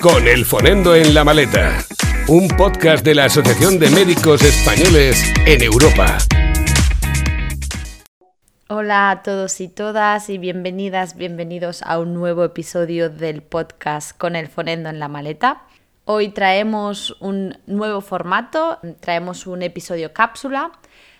Con el Fonendo en la Maleta, un podcast de la Asociación de Médicos Españoles en Europa. Hola a todos y todas y bienvenidas, bienvenidos a un nuevo episodio del podcast Con el Fonendo en la Maleta. Hoy traemos un nuevo formato, traemos un episodio cápsula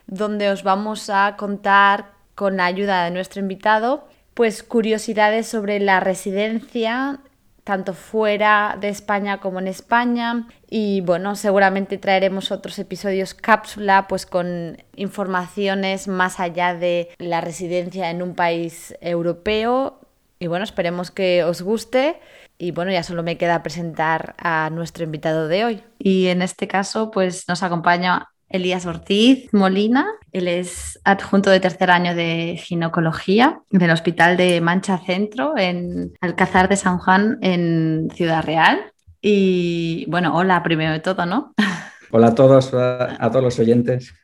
donde os vamos a contar con la ayuda de nuestro invitado pues curiosidades sobre la residencia tanto fuera de España como en España. Y bueno, seguramente traeremos otros episodios cápsula pues con informaciones más allá de la residencia en un país europeo. Y bueno, esperemos que os guste. Y bueno, ya solo me queda presentar a nuestro invitado de hoy. Y en este caso pues nos acompaña Elías Ortiz Molina. Él es adjunto de tercer año de ginecología del Hospital de Mancha Centro en Alcázar de San Juan en Ciudad Real. Y bueno, hola primero de todo, ¿no? Hola a todos, a, todos los oyentes.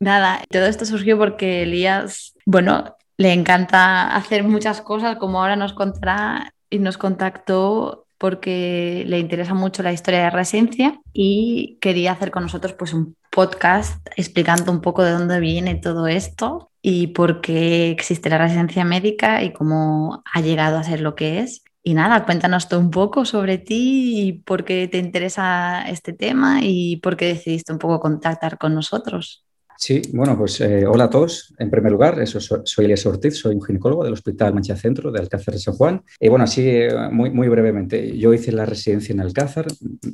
Nada, todo esto surgió porque Elías, bueno, le encanta hacer muchas cosas, como ahora nos contará, y nos contactó porque le interesa mucho la historia de residencia y quería hacer con nosotros pues un podcast explicando un poco de dónde viene todo esto y por qué existe la residencia médica y cómo ha llegado a ser lo que es. Y nada, cuéntanos tú un poco sobre ti y por qué te interesa este tema y por qué decidiste un poco contactar con nosotros. Sí, bueno, pues eh, hola a todos. En primer lugar, eso, soy Elias Ortiz, soy un ginecólogo del Hospital Mancha Centro de Alcázar de San Juan. Y bueno, así eh, muy, muy brevemente, yo hice la residencia en Alcázar,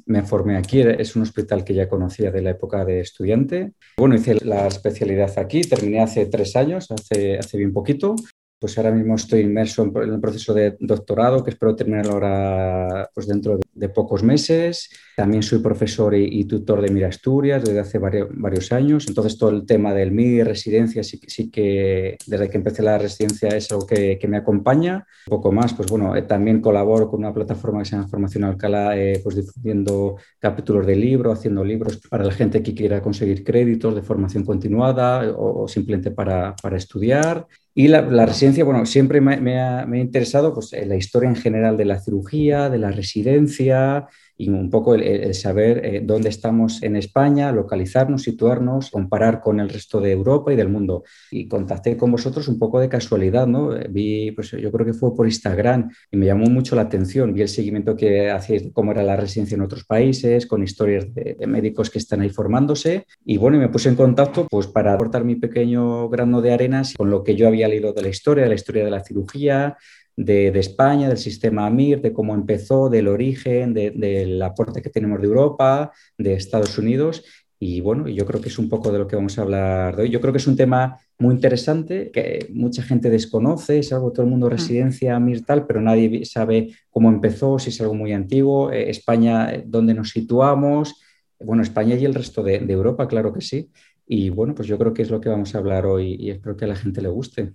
me formé aquí, es un hospital que ya conocía de la época de estudiante. Bueno, hice la especialidad aquí, terminé hace tres años, hace, hace bien poquito pues ahora mismo estoy inmerso en el proceso de doctorado que espero terminar ahora pues dentro de, pocos meses. También soy profesor y, tutor de Mira Asturias desde hace varios, varios, años. Entonces todo el tema del MIR, residencia, sí, sí, que desde que empecé la residencia es algo que, que me acompaña. Un poco más, pues bueno, eh, también colaboro con una plataforma que se llama Formación Alcalá, eh, pues difundiendo capítulos de libro, haciendo libros para la gente que quiera conseguir créditos de formación continuada o, o simplemente para, para estudiar. Y la, residencia, bueno, siempre me, ha, interesado pues, la historia en general de la cirugía, de la residencia, y un poco el, saber eh, dónde estamos en España, localizarnos, situarnos, comparar con el resto de Europa y del mundo. Y contacté con vosotros un poco de casualidad, ¿no? Eh, vi, pues yo creo que fue por Instagram y me llamó mucho la atención. Vi el seguimiento que hacéis, cómo era la residencia en otros países, con historias de, médicos que están ahí formándose. Y bueno, me puse en contacto pues para aportar mi pequeño grano de arenas con lo que yo había leído de la historia, de la historia de la cirugía, de, España, del sistema AMIR, de cómo empezó, del origen, del aporte que tenemos de Europa, de Estados Unidos. Y bueno, yo creo que es un poco de lo que vamos a hablar de hoy. Yo creo que es un tema muy interesante que mucha gente desconoce, es algo todo el mundo mm. residencia AMIR tal, pero nadie sabe cómo empezó, si es algo muy antiguo, eh, España, eh, dónde nos situamos. Bueno, España y el resto de, de Europa, claro que sí. Y bueno, pues yo creo que es lo que vamos a hablar hoy y espero que a la gente le guste.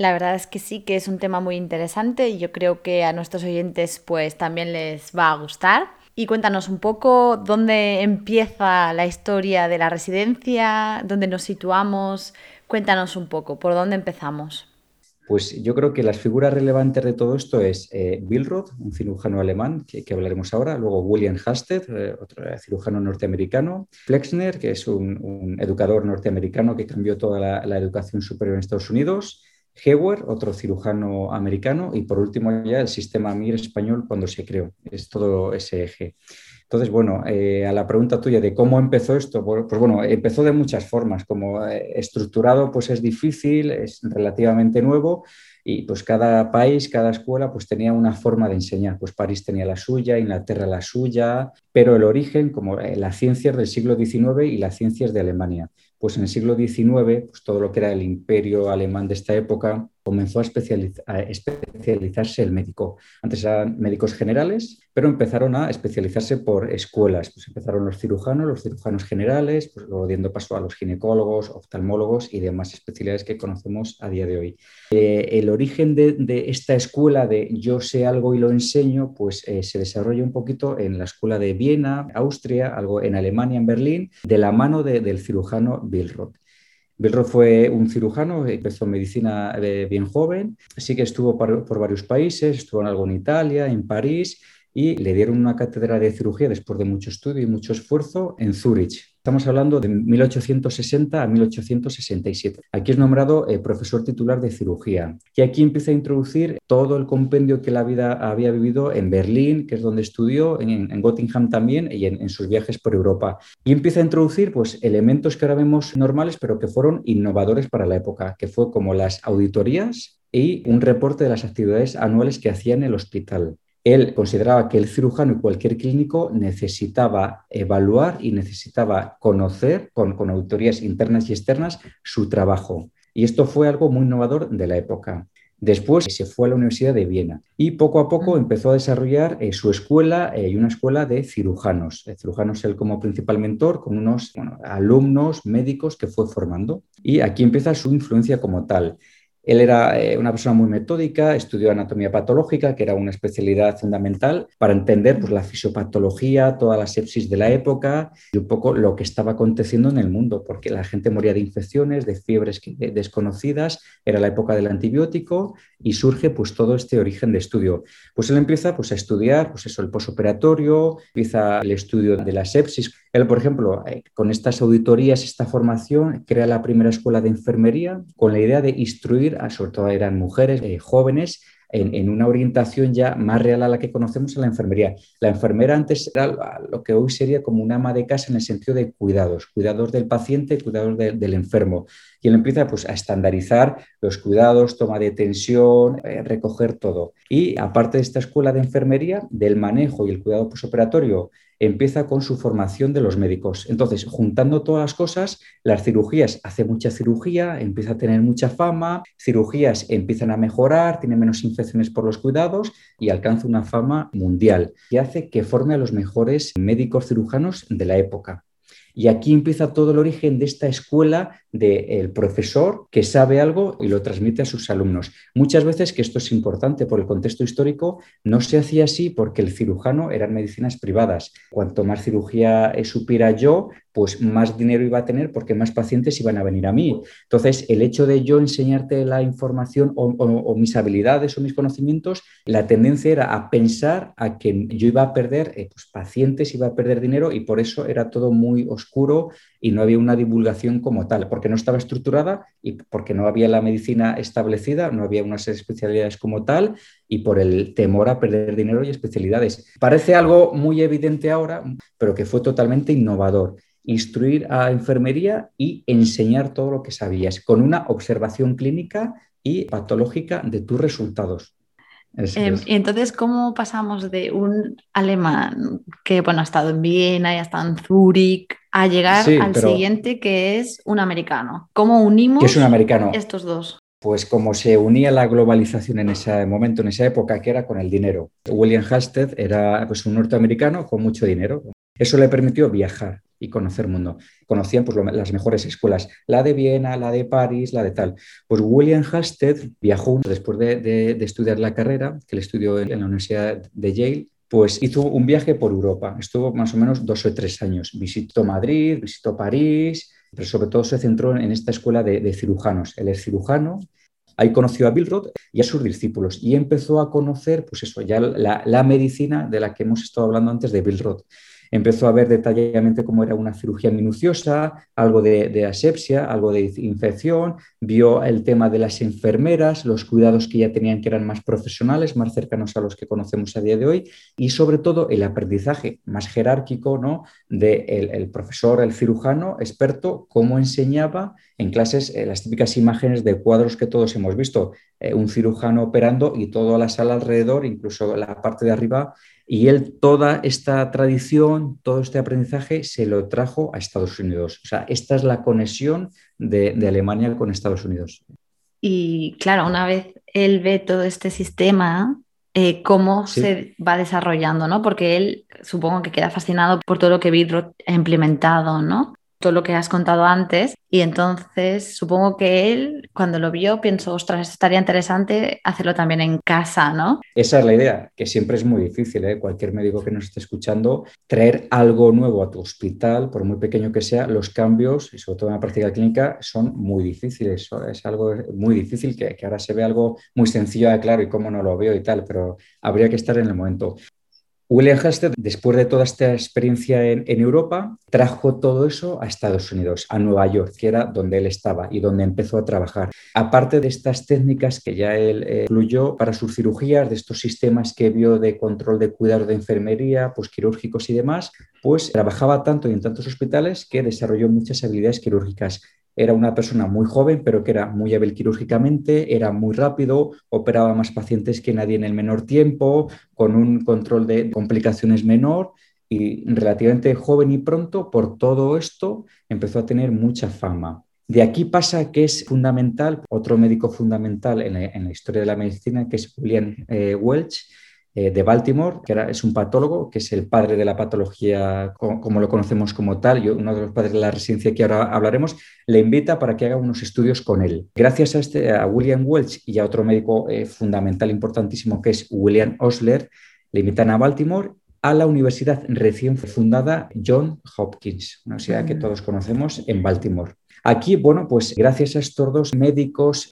La verdad es que sí, que es un tema muy interesante y yo creo que a nuestros oyentes pues también les va a gustar. Y cuéntanos un poco dónde empieza la historia de la residencia, dónde nos situamos. Cuéntanos un poco, ¿por dónde empezamos? Pues yo creo que las figuras relevantes de todo esto es eh, Billroth, un cirujano alemán que, hablaremos ahora, luego William Hasted, eh, otro cirujano norteamericano, Flexner, que es un, educador norteamericano que cambió toda la, la educación superior en Estados Unidos, Hewer, otro cirujano americano, y por último ya el sistema MIR español cuando se creó. Es todo ese eje. Entonces, bueno, eh, a la pregunta tuya de cómo empezó esto, pues, bueno, empezó de muchas formas. Como eh, estructurado, pues es difícil, es relativamente nuevo y pues cada país, cada escuela, pues tenía una forma de enseñar. Pues París tenía la suya, Inglaterra la suya, pero el origen, como eh, las ciencias del siglo XIX y las ciencias de Alemania pues en el siglo XIX, pues todo lo que era el imperio alemán de esta época, comenzó a, especializarse el médico. Antes eran médicos generales, pero empezaron a especializarse por escuelas. Pues empezaron los cirujanos, los cirujanos generales, pues luego dando paso a los ginecólogos, oftalmólogos y demás especialidades que conocemos a día de hoy. Eh, el origen de, esta escuela de yo sé algo y lo enseño, pues eh, se desarrolla un poquito en la escuela de Viena, Austria, algo en Alemania, en Berlín, de la mano del cirujano Billroth. Billroth fue un cirujano, empezó medicina bien joven, sí que estuvo por, varios países, estuvo en algo en Italia, en París, y le dieron una cátedra de cirugía después de mucho estudio y mucho esfuerzo en Zúrich. Estamos hablando de 1860 a 1867. Aquí es nombrado eh, profesor titular de cirugía y aquí empieza a introducir todo el compendio que la vida había vivido en Berlín, que es donde estudió, en, en también y en, en, sus viajes por Europa. Y empieza a introducir pues, elementos que ahora vemos normales, pero que fueron innovadores para la época, que fue como las auditorías y un reporte de las actividades anuales que hacía en el hospital. Él consideraba que el cirujano y cualquier clínico necesitaba evaluar y necesitaba conocer con, con auditorías internas y externas su trabajo. Y esto fue algo muy innovador de la época. Después se fue a la Universidad de Viena y poco a poco empezó a desarrollar eh, su escuela eh, y una escuela de cirujanos. El cirujano es él como principal mentor con unos alumnos médicos que fue formando. Y aquí empieza su influencia como tal. Él era eh, una persona muy metódica, estudió anatomía patológica, que era una especialidad fundamental para entender pues, la fisiopatología, toda la sepsis de la época y un poco lo que estaba aconteciendo en el mundo, porque la gente moría de infecciones, de fiebres desconocidas, era la época del antibiótico y surge pues, todo este origen de estudio. Pues él empieza pues, a estudiar pues, eso, el posoperatorio, empieza el estudio de la sepsis. Él, por ejemplo, eh, con estas auditorías, esta formación, crea la primera escuela de enfermería con la idea de instruir sobre todo eran mujeres eh, jóvenes, en, una orientación ya más real a la que conocemos en la enfermería. La enfermera antes era lo que hoy sería como una ama de casa en el sentido de cuidados, cuidados del paciente, cuidados del enfermo. Y él empieza pues, a estandarizar los cuidados, toma de tensión, eh, recoger todo. Y aparte de esta escuela de enfermería, del manejo y el cuidado posoperatorio empieza con su formación de los médicos. Entonces, juntando todas las cosas, las cirugías, hace mucha cirugía, empieza a tener mucha fama, cirugías empiezan a mejorar, tiene menos infecciones por los cuidados y alcanza una fama mundial y hace que forme a los mejores médicos cirujanos de la época. Y aquí empieza todo el origen de esta escuela del profesor que sabe algo y lo transmite a sus alumnos. Muchas veces, que esto es importante por el contexto histórico, no se hacía así porque el cirujano eran medicinas privadas. Cuanto más cirugía supiera yo, pues más dinero iba a tener porque más pacientes iban a venir a mí. Entonces, el hecho de yo enseñarte la información o, mis habilidades o mis conocimientos, la tendencia era a pensar a que yo iba a perder eh, pues, pacientes, iba a perder dinero y por eso era todo muy oscuro y no había una divulgación como tal, porque no estaba estructurada y porque no había la medicina establecida, no había unas especialidades como tal y por el temor a perder dinero y especialidades. Parece algo muy evidente ahora, pero que fue totalmente innovador instruir a enfermería y enseñar todo lo que sabías, con una observación clínica y patológica de tus resultados. Em, y entonces, ¿cómo pasamos de un alemán que bueno, ha estado en Viena y ha estado en Zúrich a llegar al siguiente que es un americano? ¿Cómo unimos es un americano? estos dos? Pues como se unía la globalización en ese momento, en esa época, que era con el dinero. William Halstead era pues, un norteamericano con mucho dinero. Eso le permitió viajar y conocer mundo. Conocían pues, las mejores escuelas, la de Viena, la de París, la de tal. Pues William Halstead viajó después de, estudiar la carrera, que él estudió en, la Universidad de Yale, pues hizo un viaje por Europa. Estuvo más o menos dos o tres años. Visitó Madrid, visitó París, pero sobre todo se centró en esta escuela de, cirujanos. Él es cirujano, Ahí conoció a Billroth y a sus discípulos y empezó a conocer, pues eso, ya la, la medicina de la que hemos estado hablando antes de Billroth. Empezó a ver detalladamente cómo era una cirugía minuciosa, algo de, asepsia, algo de infección, vio el tema de las enfermeras, los cuidados que ya tenían que eran más profesionales, más cercanos a los que conocemos a día de hoy, y sobre todo el aprendizaje más jerárquico ¿no? del de el profesor, el cirujano experto, cómo enseñaba en clases eh, las típicas imágenes de cuadros que todos hemos visto, eh, un cirujano operando y toda la sala alrededor, incluso la parte de arriba y él toda esta tradición, todo este aprendizaje se lo trajo a Estados Unidos. O sea, esta es la conexión de, Alemania con Estados Unidos. Y claro, una vez él ve todo este sistema, eh, cómo se va desarrollando, ¿no? Porque él supongo que queda fascinado por todo lo que Bidroth ha implementado, ¿no? Todo lo que has contado antes. Y entonces supongo que él, cuando lo vio, pensó, ostras, estaría interesante hacerlo también en casa, ¿no? Esa es la idea, que siempre es muy difícil, ¿eh? cualquier médico que nos esté escuchando, traer algo nuevo a tu hospital, por muy pequeño que sea, los cambios, y sobre todo en la práctica clínica, son muy difíciles. Es algo muy difícil que, ahora se ve algo muy sencillo, claro, y cómo no lo veo y tal, pero habría que estar en el momento. William después de toda esta experiencia en, Europa, trajo todo eso a Estados Unidos, a Nueva York, que era donde él estaba y donde empezó a trabajar. Aparte de estas técnicas que ya él eh, incluyó para sus cirugías, de estos sistemas que vio de control de cuidado de enfermería, pues quirúrgicos y demás, pues trabajaba tanto y en tantos hospitales que desarrolló muchas habilidades quirúrgicas. Era una persona muy joven, pero que era muy hábil quirúrgicamente, era muy rápido, operaba más pacientes que nadie en el menor tiempo, con un control de complicaciones menor y relativamente joven y pronto, por todo esto, empezó a tener mucha fama. De aquí pasa que es fundamental, otro médico fundamental en la, historia de la medicina, que es William eh, Welch, eh, de Baltimore, que era, es un patólogo, que es el padre de la patología como, lo conocemos como tal, y uno de los padres de la residencia que ahora hablaremos, le invita para que haga unos estudios con él. Gracias a, este, a William Welch y a otro médico eh, fundamental importantísimo que es William Osler, le invitan a Baltimore a la universidad recién fundada John Hopkins, una universidad que todos conocemos en Baltimore. Aquí, bueno, pues gracias a estos dos médicos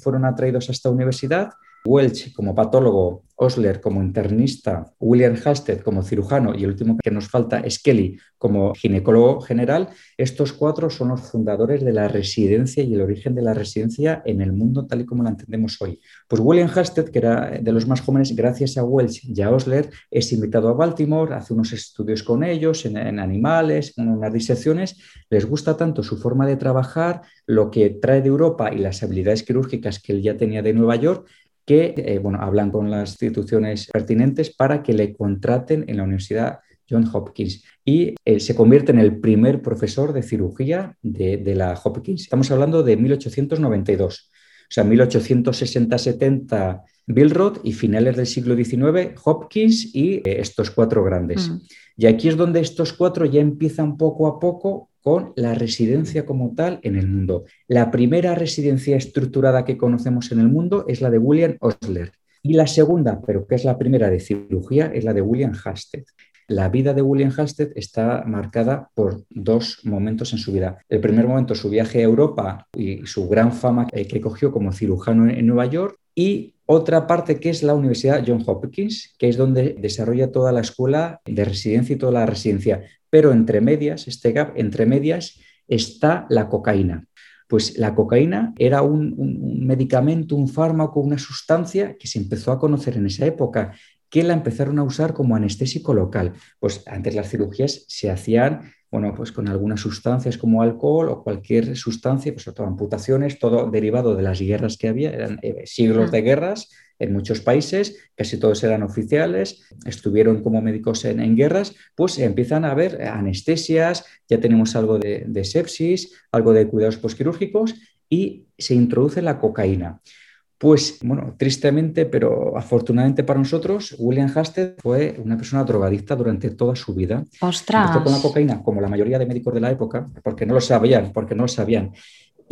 fueron atraídos a esta universidad Welch como patólogo, Osler como internista, William Halstead como cirujano y el último que nos falta es Kelly como ginecólogo general, estos cuatro son los fundadores de la residencia y el origen de la residencia en el mundo tal y como la entendemos hoy. Pues William Halstead, que era de los más jóvenes, gracias a Welch y a Osler, es invitado a Baltimore, hace unos estudios con ellos en, animales, en unas disecciones, les gusta tanto su forma de trabajar, lo que trae de Europa y las habilidades quirúrgicas que él ya tenía de Nueva York, que eh, bueno, hablan con las instituciones pertinentes para que le contraten en la Universidad John Hopkins y eh, se convierte en el primer profesor de cirugía de, la Hopkins. Estamos hablando de 1892, o sea, 1860-70 Billroth y finales del siglo XIX Hopkins y eh, estos cuatro grandes. Y aquí es donde estos cuatro ya empiezan poco a poco con la residencia como tal en el mundo. La primera residencia estructurada que conocemos en el mundo es la de William Osler. Y la segunda, pero que es la primera de cirugía, es la de William Hasted. La vida de William Hasted está marcada por dos momentos en su vida. El primer momento, su viaje a Europa y su gran fama que cogió como cirujano en Nueva York. Y otra parte que es la Universidad John Hopkins, que es donde desarrolla toda la escuela de residencia y toda la residencia. Pero entre medias, este gap, entre medias, está la cocaína. Pues la cocaína era un, medicamento, un fármaco, una sustancia que se empezó a conocer en esa época, que la empezaron a usar como anestésico local. Pues antes las cirugías se hacían bueno, pues con algunas sustancias como alcohol o cualquier sustancia, pues todo amputaciones, todo derivado de las guerras que había, eran eh, siglos mm. de guerras en muchos países, casi todos eran oficiales, estuvieron como médicos en, guerras, pues empiezan a haber anestesias, ya tenemos algo de, de sepsis, algo de cuidados posquirúrgicos y se introduce la cocaína. Pues, bueno, tristemente, pero afortunadamente para nosotros, William Hasted fue una persona drogadicta durante toda su vida. ¡Ostras! Empezó con la cocaína, como la mayoría de médicos de la época, porque no lo sabían, porque no lo sabían.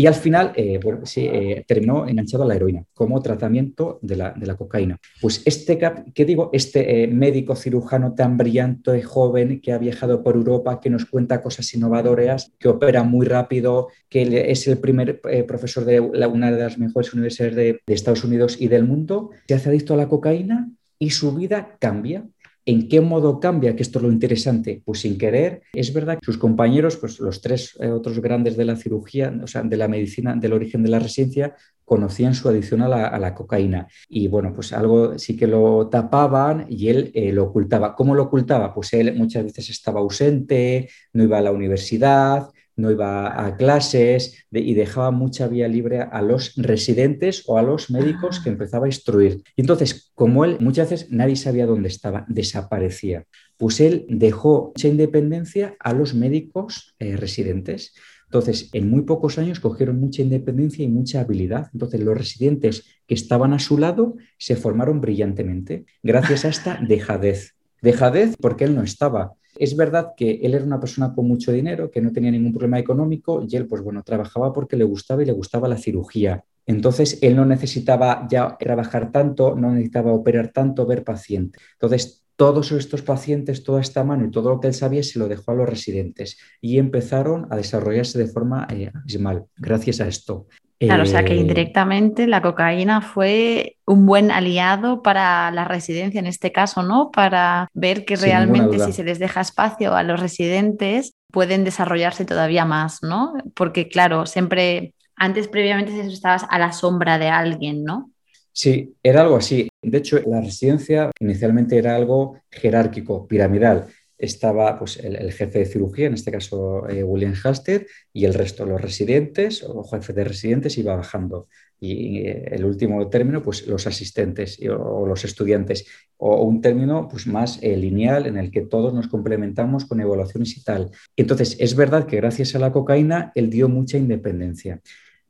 Y al final eh, eh, terminó enganchado a la heroína como tratamiento de la, cocaína. Pues este, ¿qué digo? Este eh, médico cirujano tan brillante, joven, que ha viajado por Europa, que nos cuenta cosas innovadoras, que opera muy rápido, que es el primer profesor de una de las mejores universidades de, de Estados Unidos y del mundo, se hace adicto a la cocaína y su vida cambia ¿En qué modo cambia? Que esto es lo interesante. Pues sin querer, es verdad que sus compañeros, pues los tres eh, otros grandes de la cirugía, o sea, de la medicina, del origen de la residencia, conocían su adicción a la, cocaína. Y bueno, pues algo sí que lo tapaban y él eh, lo ocultaba. ¿Cómo lo ocultaba? Pues él muchas veces estaba ausente, no iba a la universidad, no iba a clases y dejaba mucha vía libre a los residentes o a los médicos que ah. empezaba a instruir. Y entonces, como él muchas veces nadie sabía dónde estaba, desaparecía, pues él dejó mucha independencia a los médicos eh, residentes. Entonces, en muy pocos años cogieron mucha independencia y mucha habilidad. Entonces, los residentes que estaban a su lado se formaron brillantemente gracias a esta dejadez. Dejadez porque él no estaba. Es verdad que él era una persona con mucho dinero, que no tenía ningún problema económico y él, pues bueno, trabajaba porque le gustaba y le gustaba la cirugía. Entonces, él no necesitaba ya trabajar tanto, no necesitaba operar tanto, ver pacientes. Entonces, todos estos pacientes, toda esta mano y todo lo que él sabía se lo dejó a los residentes y empezaron a desarrollarse de forma eh, abismal gracias a esto. Claro, o sea que Eh, indirectamente la cocaína fue un buen aliado para la residencia en este caso, ¿no? Para ver que realmente si se les deja espacio a los residentes pueden desarrollarse todavía más, ¿no? Porque claro, siempre antes previamente estabas a la sombra de alguien, ¿no? Sí, era algo así. De hecho, la residencia inicialmente era algo jerárquico, piramidal. Estaba pues, el, jefe de cirugía, en este caso eh, William Halsted, y el resto, los residentes o jefe de residentes, iba bajando. Y eh, el último término, pues los asistentes o, los estudiantes. O un término pues, más eh, lineal en el que todos nos complementamos con evaluaciones y tal. Entonces, es verdad que gracias a la cocaína él dio mucha independencia.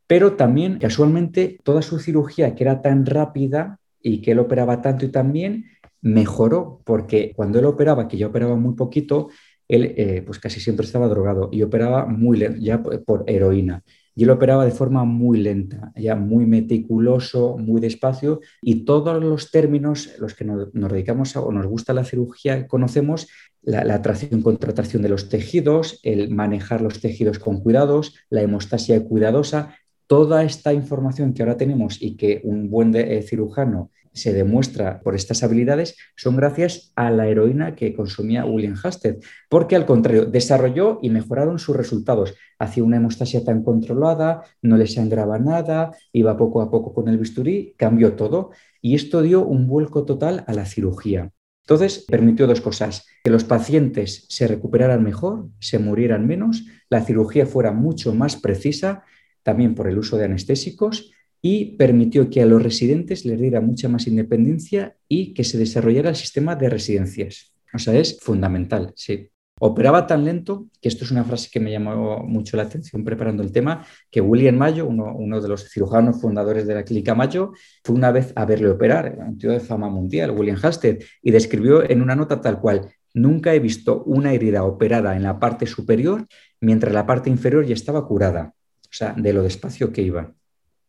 Pero también, casualmente, toda su cirugía, que era tan rápida y que él operaba tanto y tan bien, mejoró, porque cuando él operaba, que ya operaba muy poquito, él eh, pues casi siempre estaba drogado y operaba muy lento, ya por heroína. Y él operaba de forma muy lenta, ya muy meticuloso, muy despacio, y todos los términos, los que nos, dedicamos a, o nos gusta la cirugía, conocemos la, la tracción contratación de los tejidos, el manejar los tejidos con cuidados, la hemostasia cuidadosa, toda esta información que ahora tenemos y que un buen eh, cirujano se demuestra por estas habilidades son gracias a la heroína que consumía William Hasted, porque al contrario, desarrolló y mejoraron sus resultados. Hacía una hemostasia tan controlada, no le sangraba nada, iba poco a poco con el bisturí, cambió todo y esto dio un vuelco total a la cirugía. Entonces, permitió dos cosas, que los pacientes se recuperaran mejor, se murieran menos, la cirugía fuera mucho más precisa, también por el uso de anestésicos, y permitió que a los residentes les diera mucha más independencia y que se desarrollara el sistema de residencias. O sea, es fundamental, sí. Operaba tan lento, que esto es una frase que me llamó mucho la atención preparando el tema, que William Mayo, uno, de los cirujanos fundadores de la clínica Mayo, fue una vez a verle operar, un tío de fama mundial, William Hasted, y describió en una nota tal cual, nunca he visto una herida operada en la parte superior mientras la parte inferior ya estaba curada, o sea, de lo despacio que iba.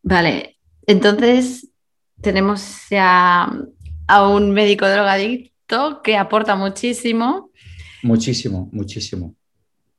Vale, entonces tenemos ya a un médico drogadicto que aporta muchísimo. Muchísimo, muchísimo.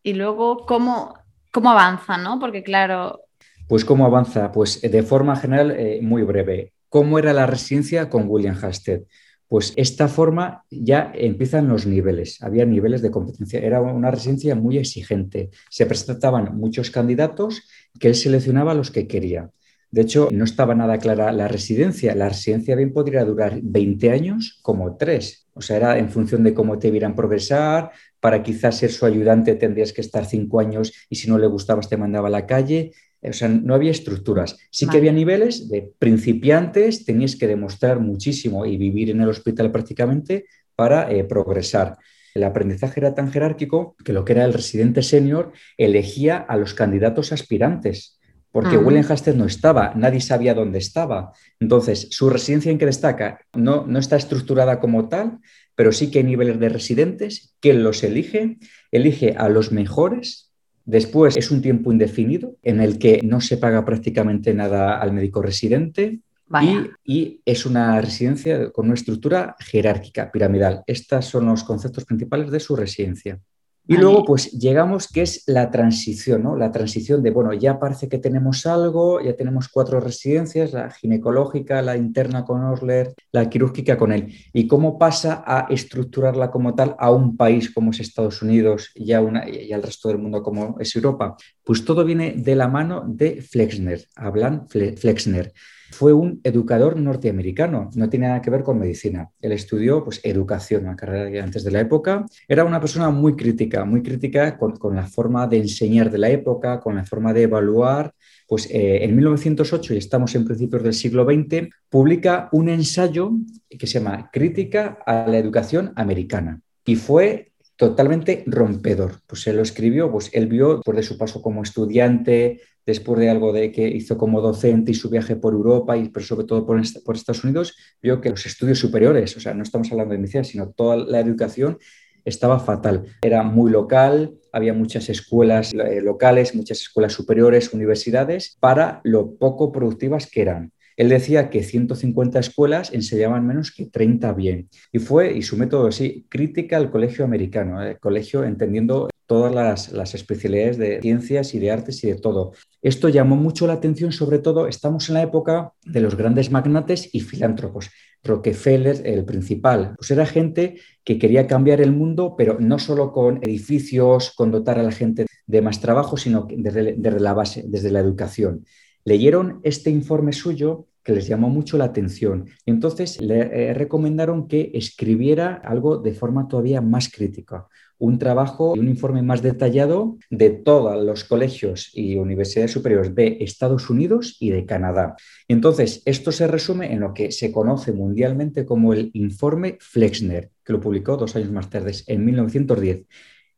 Y luego, ¿cómo, cómo avanza, no? Porque claro... Pues cómo avanza, pues de forma general, eh, muy breve. ¿Cómo era la residencia con William Hasted? Pues esta forma ya empiezan los niveles, había niveles de competencia, era una residencia muy exigente, se presentaban muchos candidatos que él seleccionaba los que quería. De hecho, no estaba nada clara la residencia. La residencia bien podría durar 20 años como tres. O sea, era en función de cómo te vieran progresar. Para quizás ser su ayudante tendrías que estar cinco años y si no le gustabas te mandaba a la calle. O sea, no había estructuras. Sí vale. que había niveles de principiantes, tenías que demostrar muchísimo y vivir en el hospital prácticamente para eh, progresar. El aprendizaje era tan jerárquico que lo que era el residente senior elegía a los candidatos aspirantes porque. William Hasted no estaba, nadie sabía dónde estaba. Entonces, su residencia en que destaca no, no está estructurada como tal, pero sí que hay niveles de residentes que los elige, elige a los mejores. Después es un tiempo indefinido en el que no se paga prácticamente nada al médico residente. Y, y, es una residencia con una estructura jerárquica, piramidal. Estos son los conceptos principales de su residencia. Y luego, pues llegamos que es la transición, ¿no? La transición de, bueno, ya parece que tenemos algo, ya tenemos cuatro residencias, la ginecológica, la interna con Osler, la quirúrgica con él. ¿Y cómo pasa a estructurarla como tal a un país como es Estados Unidos y, a una, y al resto del mundo como es Europa? Pues todo viene de la mano de Flexner, hablan Flexner. Fue un educador norteamericano, no tiene nada que ver con medicina. Él estudió pues, educación, una carrera antes de la época. Era una persona muy crítica, muy crítica con, la forma de enseñar de la época, con la forma de evaluar. Pues eh, en 1908, y estamos en principios del siglo XX, publica un ensayo que se llama Crítica a la Educación Americana. Y fue totalmente rompedor. Pues él lo escribió, pues él vio, después de su paso como estudiante, después de algo de que hizo como docente y su viaje por Europa, y pero sobre todo por, por Estados Unidos, vio que los estudios superiores, o sea, no estamos hablando de medicina, sino toda la educación estaba fatal. Era muy local, había muchas escuelas eh, locales, muchas escuelas superiores, universidades, para lo poco productivas que eran. Él decía que 150 escuelas enseñaban menos que 30 bien. Y fue, y su método así, crítica al colegio americano, el colegio entendiendo todas las, las, especialidades de ciencias y de artes y de todo. Esto llamó mucho la atención, sobre todo estamos en la época de los grandes magnates y filántropos. Rockefeller, el principal, pues era gente que quería cambiar el mundo, pero no solo con edificios, con dotar a la gente de más trabajo, sino desde, desde la base, desde la educación. Leyeron este informe suyo que les llamó mucho la atención. Entonces le eh, recomendaron que escribiera algo de forma todavía más crítica, un trabajo y un informe más detallado de todos los colegios y universidades superiores de Estados Unidos y de Canadá. Entonces, esto se resume en lo que se conoce mundialmente como el informe Flexner, que lo publicó dos años más tarde, en 1910.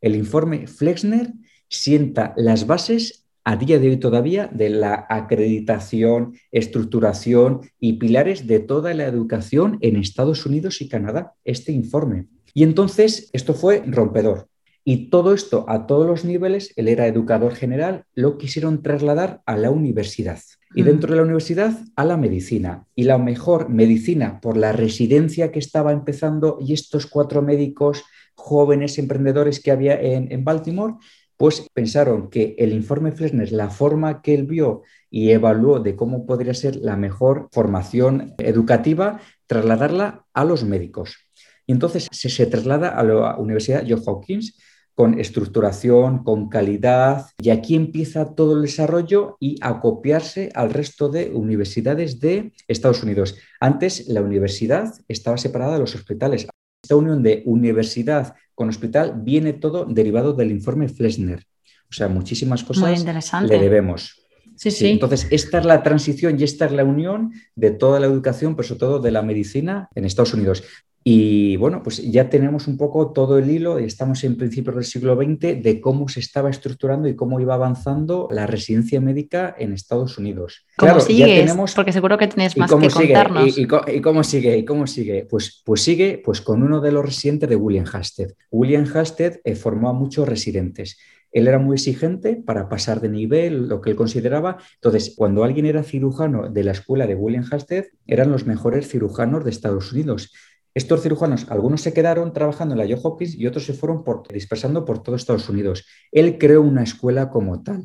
El informe Flexner sienta las bases a día de hoy todavía de la acreditación, estructuración y pilares de toda la educación en Estados Unidos y Canadá, este informe. Y entonces esto fue rompedor. Y todo esto a todos los niveles, él era educador general, lo quisieron trasladar a la universidad. Y dentro de la universidad a la medicina. Y la mejor medicina por la residencia que estaba empezando y estos cuatro médicos jóvenes emprendedores que había en, en Baltimore, pues pensaron que el informe Flesner, la forma que él vio y evaluó de cómo podría ser la mejor formación educativa, trasladarla a los médicos. Y entonces se, traslada a la Universidad Johns Hopkins con estructuración, con calidad, y aquí empieza todo el desarrollo y a copiarse al resto de universidades de Estados Unidos. Antes la universidad estaba separada de los hospitales. Esta unión de universidad con hospital viene todo derivado del informe Flesner. O sea, muchísimas cosas le debemos. Sí, sí, Entonces, esta es la transición y esta es la unión de toda la educación, pero sobre todo de la medicina en Estados Unidos. Y bueno, pues ya tenemos un poco todo el hilo, y estamos en principios del siglo XX, de cómo se estaba estructurando y cómo iba avanzando la residencia médica en Estados Unidos. ¿Cómo sigue? Porque seguro que tenéis más que contarnos. Y, cómo sigue? ¿Y cómo sigue? Pues, pues sigue pues con uno de los residentes de William Hasted. William Hasted eh, formó a muchos residentes. Él era muy exigente para pasar de nivel, lo que él consideraba. Entonces, cuando alguien era cirujano de la escuela de William Hasted, eran los mejores cirujanos de Estados Unidos. Estos cirujanos, algunos se quedaron trabajando en la Johns Hopkins y otros se fueron dispersando por todo Estados Unidos. Él creó una escuela como tal,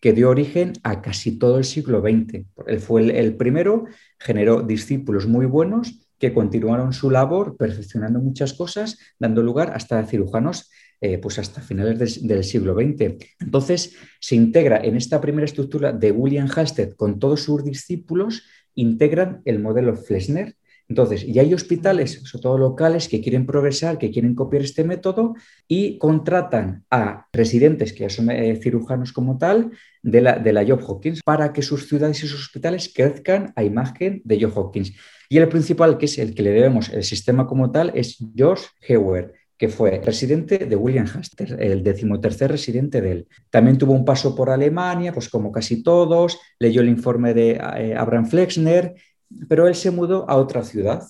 que dio origen a casi todo el siglo XX. Él fue el, primero, generó discípulos muy buenos que continuaron su labor perfeccionando muchas cosas, dando lugar hasta cirujanos eh, pues hasta finales del, del, siglo XX. Entonces, se integra en esta primera estructura de William Hasted con todos sus discípulos, integran el modelo Flesner, entonces, y hay hospitales, sobre todo locales, que quieren progresar, que quieren copiar este método y contratan a residentes, que ya son eh, cirujanos como tal, de la, de la Job Hopkins, para que sus ciudades y sus hospitales crezcan a imagen de Job Hopkins. Y el principal, que es el que le debemos el sistema como tal, es George Hewer, que fue residente de William Haster, el decimotercer residente de él. También tuvo un paso por Alemania, pues como casi todos, leyó el informe de eh, Abraham Flexner pero él se mudó a otra ciudad.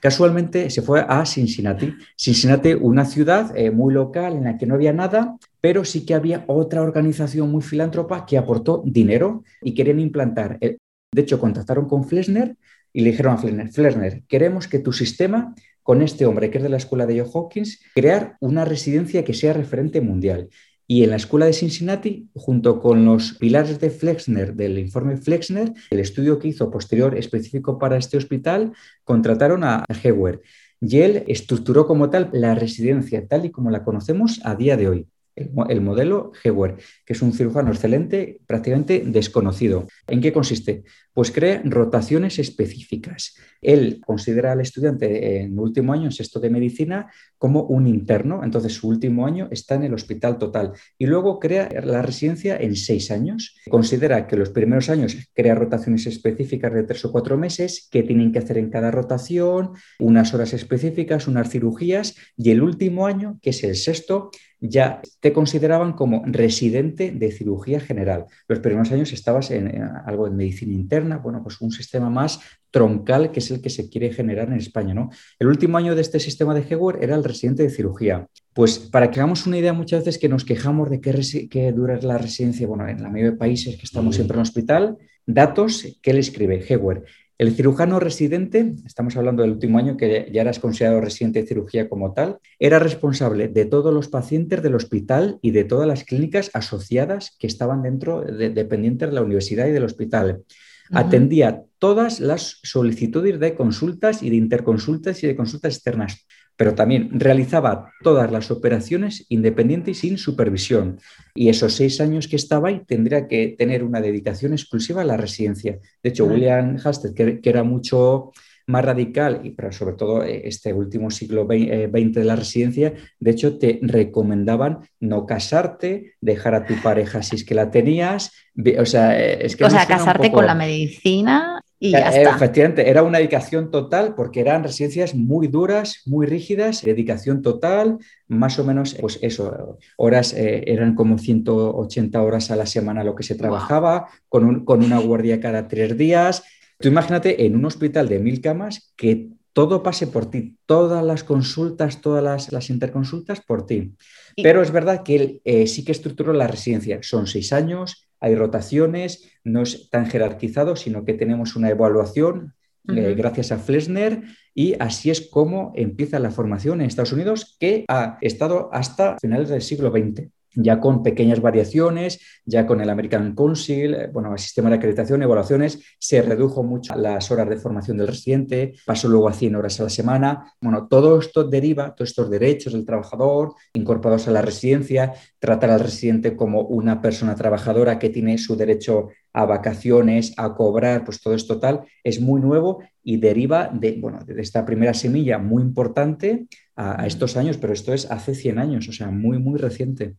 Casualmente se fue a Cincinnati. Cincinnati, una ciudad eh, muy local en la que no había nada, pero sí que había otra organización muy filántropa que aportó dinero y querían implantar. De hecho, contactaron con Flesner y le dijeron a Flesner, Flesner, queremos que tu sistema con este hombre que es de la escuela de John Hopkins, crear una residencia que sea referente mundial. Y en la escuela de Cincinnati, junto con los pilares de Flexner, del informe Flexner, el estudio que hizo posterior específico para este hospital, contrataron a Hewer. Y él estructuró como tal la residencia tal y como la conocemos a día de hoy el, modelo Hewer, que es un cirujano excelente, prácticamente desconocido. ¿En qué consiste? Pues crea rotaciones específicas. Él considera al estudiante en último año, en sexto de medicina, como un interno, entonces su último año está en el hospital total. Y luego crea la residencia en seis años. Considera que los primeros años crea rotaciones específicas de tres o cuatro meses, que tienen que hacer en cada rotación, unas horas específicas, unas cirugías, y el último año, que es el sexto, ya te consideraban como residente de cirugía general. Los primeros años estabas en, algo en medicina interna, bueno, pues un sistema más troncal que es el que se quiere generar en España. ¿no? El último año de este sistema de Hewer era el residente de cirugía. Pues para que hagamos una idea, muchas veces que nos quejamos de qué, dura la residencia, bueno, en la mayoría de países que estamos siempre en el hospital, datos que él escribe, Hewer. El cirujano residente, estamos hablando del último año que ya eras considerado residente de cirugía como tal, era responsable de todos los pacientes del hospital y de todas las clínicas asociadas que estaban dentro, de, dependientes de la universidad y del hospital. Atendía todas las solicitudes de consultas y de interconsultas y de consultas externas, pero también realizaba todas las operaciones independientes y sin supervisión. Y esos seis años que estaba ahí tendría que tener una dedicación exclusiva a la residencia. De hecho, William Hasted, que, era mucho más radical, y pero sobre todo eh, este último siglo XX eh, de la residencia, de hecho te recomendaban no casarte, dejar a tu pareja si es que la tenías, o sea, eh, es que... O sea, casarte con la medicina y ya está. Efectivamente, era una dedicación total porque eran residencias muy duras, muy rígidas, dedicación total, más o menos, pues eso, horas, eran como 180 horas a la semana lo que se trabajaba, con, un, con una guardia cada tres días, Tú imagínate en un hospital de mil camas que todo pase por ti, todas las consultas, todas las, interconsultas por ti. Pero es verdad que él eh, sí que estructuró la residencia. Son seis años, hay rotaciones, no es tan jerarquizado, sino que tenemos una evaluación eh, gracias a Flesner y así es como empieza la formación en Estados Unidos, que ha estado hasta finales del siglo XX ya con pequeñas variaciones, ya con el American Council, eh, bueno, el sistema de acreditación, evaluaciones, se redujo mucho las horas de formación del residente, pasó luego a 100 horas a la semana. Bueno, todo esto deriva, todos estos derechos del trabajador incorporados a la residencia, tratar al residente como una persona trabajadora que tiene su derecho a vacaciones, a cobrar, pues todo esto tal, es muy nuevo y deriva de, bueno, de esta primera semilla muy importante a, a estos años, pero esto es hace 100 años, o sea, muy, muy reciente.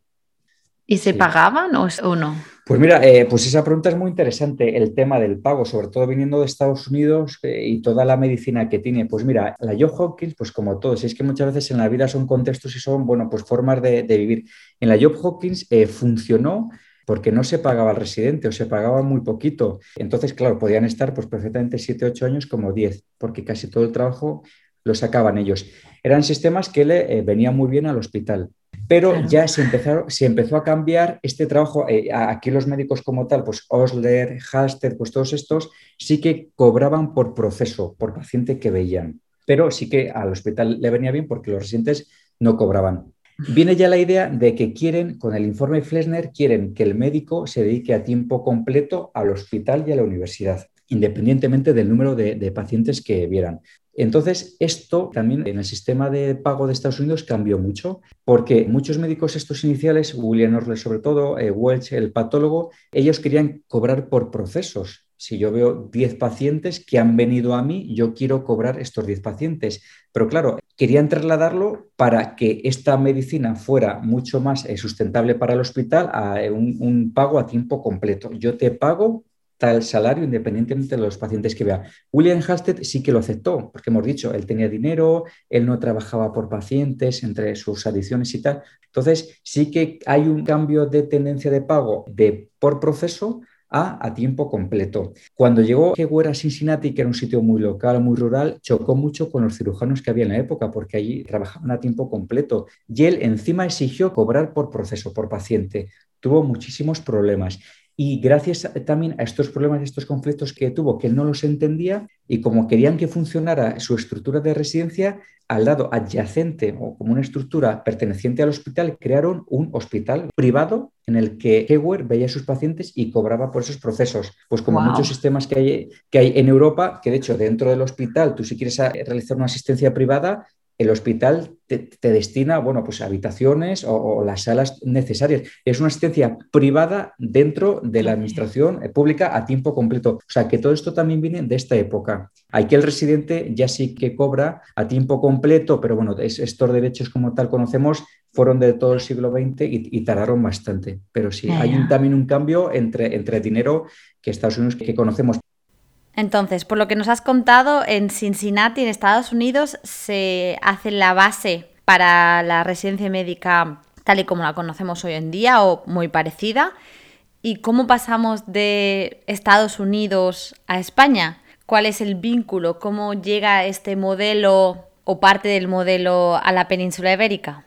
¿Y se pagaban o, no? Pues mira, eh, pues esa pregunta es muy interesante, el tema del pago, sobre todo viniendo de Estados Unidos eh, y toda la medicina que tiene. Pues mira, la Joe Hopkins, pues como todos, es que muchas veces en la vida son contextos y son, bueno, pues formas de, vivir. En la Job Hopkins eh, funcionó porque no se pagaba al residente o se pagaba muy poquito. Entonces, claro, podían estar pues perfectamente 7, 8 años como 10, porque casi todo el trabajo lo sacaban ellos. Eran sistemas que le venían muy bien al hospital. Pero ya se, se empezó a cambiar este trabajo. Eh, aquí los médicos como tal, pues Osler, Haster, pues todos estos sí que cobraban por proceso, por paciente que veían. Pero sí que al hospital le venía bien porque los residentes no cobraban. Viene ya la idea de que quieren, con el informe Flesner, quieren que el médico se dedique a tiempo completo al hospital y a la universidad, independientemente del número de, de pacientes que vieran. Entonces, esto también en el sistema de pago de Estados Unidos cambió mucho, porque muchos médicos estos iniciales, William Orle sobre todo, eh, Welch, el patólogo, ellos querían cobrar por procesos. Si yo veo 10 pacientes que han venido a mí, yo quiero cobrar estos 10 pacientes. Pero claro, querían trasladarlo para que esta medicina fuera mucho más eh, sustentable para el hospital a un, un pago a tiempo completo. Yo te pago tal salario independientemente de los pacientes que vea. William Halstead sí que lo aceptó, porque hemos dicho, él tenía dinero, él no trabajaba por pacientes entre sus adiciones y tal. Entonces, sí que hay un cambio de tendencia de pago de por proceso a, a tiempo completo. Cuando llegó a Cincinnati, que era un sitio muy local, muy rural, chocó mucho con los cirujanos que había en la época, porque allí trabajaban a tiempo completo. Y él encima exigió cobrar por proceso, por paciente. Tuvo muchísimos problemas. Y gracias también a estos problemas, a estos conflictos que tuvo, que él no los entendía y como querían que funcionara su estructura de residencia, al lado adyacente o como una estructura perteneciente al hospital, crearon un hospital privado en el que Hewer veía a sus pacientes y cobraba por esos procesos. Pues como muchos sistemas que hay, que hay en Europa, que de hecho dentro del hospital, tú si quieres realizar una asistencia privada, el hospital te, destina, bueno, pues habitaciones o, las salas necesarias. Es una asistencia privada dentro de la administración pública a tiempo completo. O sea, que todo esto también viene de esta época. Aquí el residente ya sí que cobra a tiempo completo, pero bueno, estos derechos como tal conocemos fueron de todo el siglo XX y, tardaron bastante. Pero sí, hay también un cambio entre, entre dinero que Estados Unidos que conocemos entonces, por lo que nos has contado, en Cincinnati, en Estados Unidos, se hace la base para la residencia médica tal y como la conocemos hoy en día o muy parecida. ¿Y cómo pasamos de Estados Unidos a España? ¿Cuál es el vínculo? ¿Cómo llega este modelo o parte del modelo a la península ibérica?